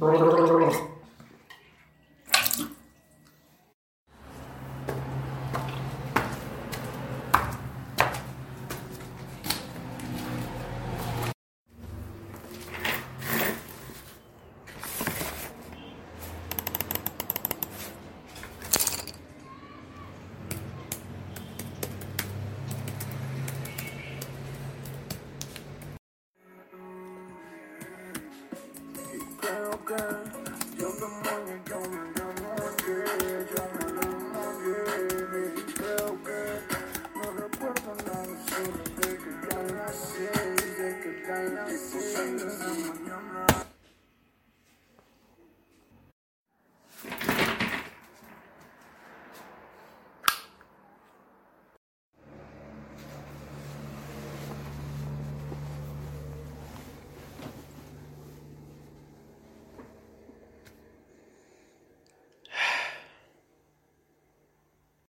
Brrr, Thank you.